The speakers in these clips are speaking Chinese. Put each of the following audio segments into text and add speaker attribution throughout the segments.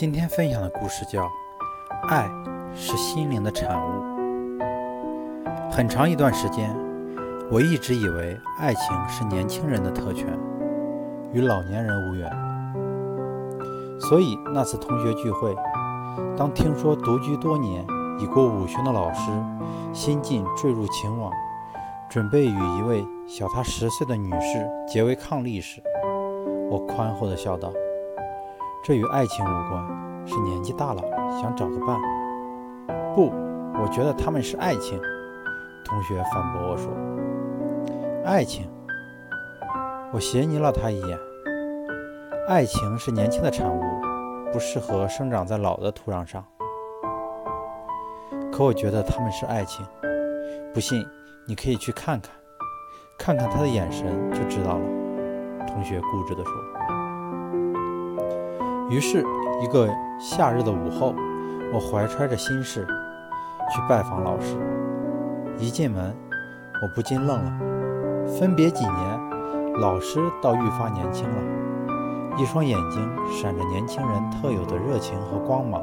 Speaker 1: 今天分享的故事叫《爱是心灵的产物》。很长一段时间，我一直以为爱情是年轻人的特权，与老年人无缘。所以那次同学聚会，当听说独居多年、已过五旬的老师新晋坠入情网，准备与一位小他十岁的女士结为伉俪时，我宽厚地笑道。这与爱情无关，是年纪大了想找个伴。不，我觉得他们是爱情。同学反驳我说：“爱情。”我斜睨了他一眼。爱情是年轻的产物，不适合生长在老的土壤上。可我觉得他们是爱情。不信，你可以去看看，看看他的眼神就知道了。同学固执地说。于是，一个夏日的午后，我怀揣着心事去拜访老师。一进门，我不禁愣了。分别几年，老师倒愈发年轻了，一双眼睛闪着年轻人特有的热情和光芒，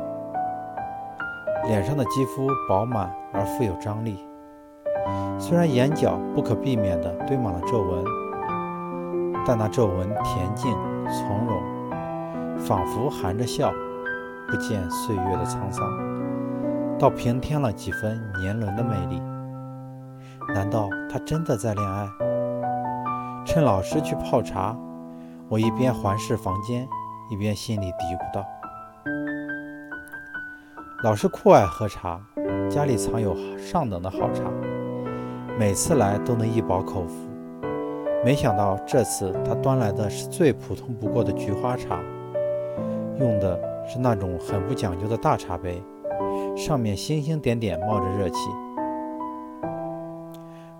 Speaker 1: 脸上的肌肤饱满而富有张力。虽然眼角不可避免地堆满了皱纹，但那皱纹恬静从容。仿佛含着笑，不见岁月的沧桑，倒平添了几分年轮的魅力。难道他真的在恋爱？趁老师去泡茶，我一边环视房间，一边心里嘀咕道：“老师酷爱喝茶，家里藏有上等的好茶，每次来都能一饱口福。没想到这次他端来的是最普通不过的菊花茶。”用的是那种很不讲究的大茶杯，上面星星点点冒着热气。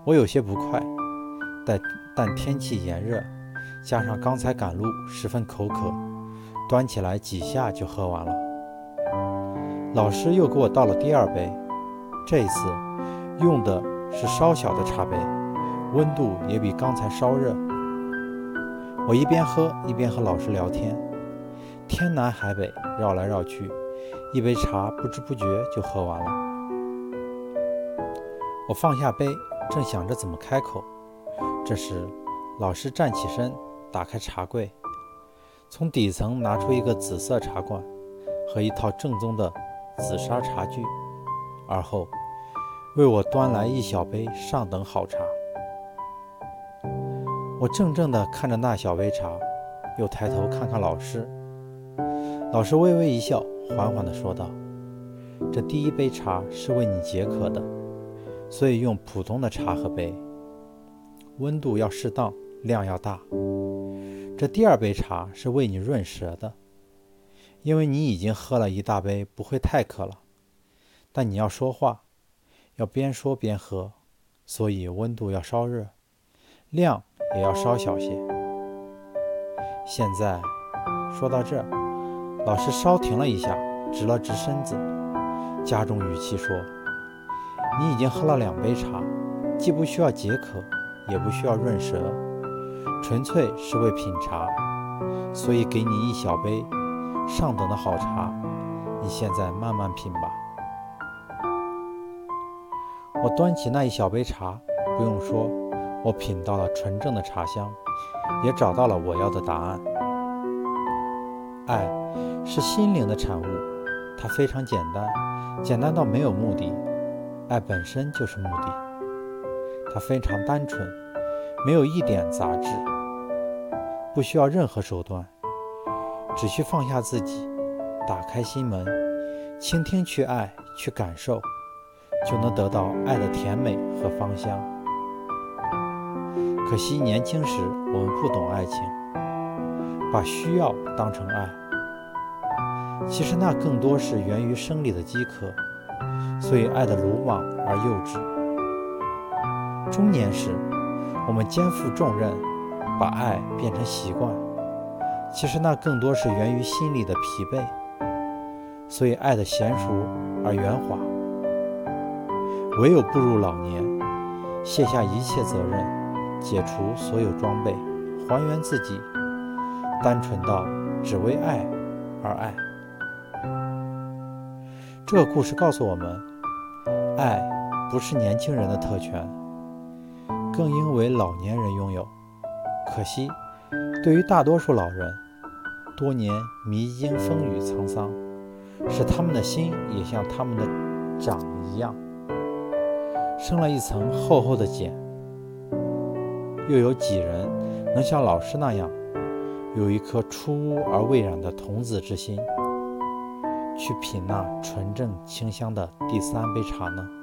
Speaker 1: 我有些不快，但但天气炎热，加上刚才赶路，十分口渴，端起来几下就喝完了。老师又给我倒了第二杯，这一次用的是稍小的茶杯，温度也比刚才稍热。我一边喝一边和老师聊天。天南海北绕来绕去，一杯茶不知不觉就喝完了。我放下杯，正想着怎么开口，这时老师站起身，打开茶柜，从底层拿出一个紫色茶罐和一套正宗的紫砂茶具，而后为我端来一小杯上等好茶。我怔怔地看着那小杯茶，又抬头看看老师。老师微微一笑，缓缓地说道：“这第一杯茶是为你解渴的，所以用普通的茶喝杯，温度要适当，量要大。这第二杯茶是为你润舌的，因为你已经喝了一大杯，不会太渴了。但你要说话，要边说边喝，所以温度要稍热，量也要稍小些。现在说到这儿。”老师稍停了一下，直了直身子，加重语气说：“你已经喝了两杯茶，既不需要解渴，也不需要润舌，纯粹是为品茶，所以给你一小杯上等的好茶，你现在慢慢品吧。”我端起那一小杯茶，不用说，我品到了纯正的茶香，也找到了我要的答案。爱。是心灵的产物，它非常简单，简单到没有目的。爱本身就是目的。它非常单纯，没有一点杂质，不需要任何手段，只需放下自己，打开心门，倾听，去爱，去感受，就能得到爱的甜美和芳香。可惜年轻时我们不懂爱情，把需要当成爱。其实那更多是源于生理的饥渴，所以爱的鲁莽而幼稚。中年时，我们肩负重任，把爱变成习惯，其实那更多是源于心理的疲惫，所以爱的娴熟而圆滑。唯有步入老年，卸下一切责任，解除所有装备，还原自己，单纯到只为爱而爱。这个故事告诉我们，爱不是年轻人的特权，更应为老年人拥有。可惜，对于大多数老人，多年迷经风雨沧桑，使他们的心也像他们的长一样，生了一层厚厚的茧。又有几人能像老师那样，有一颗出污而未染的童子之心，去品那纯正清香的第三杯茶呢？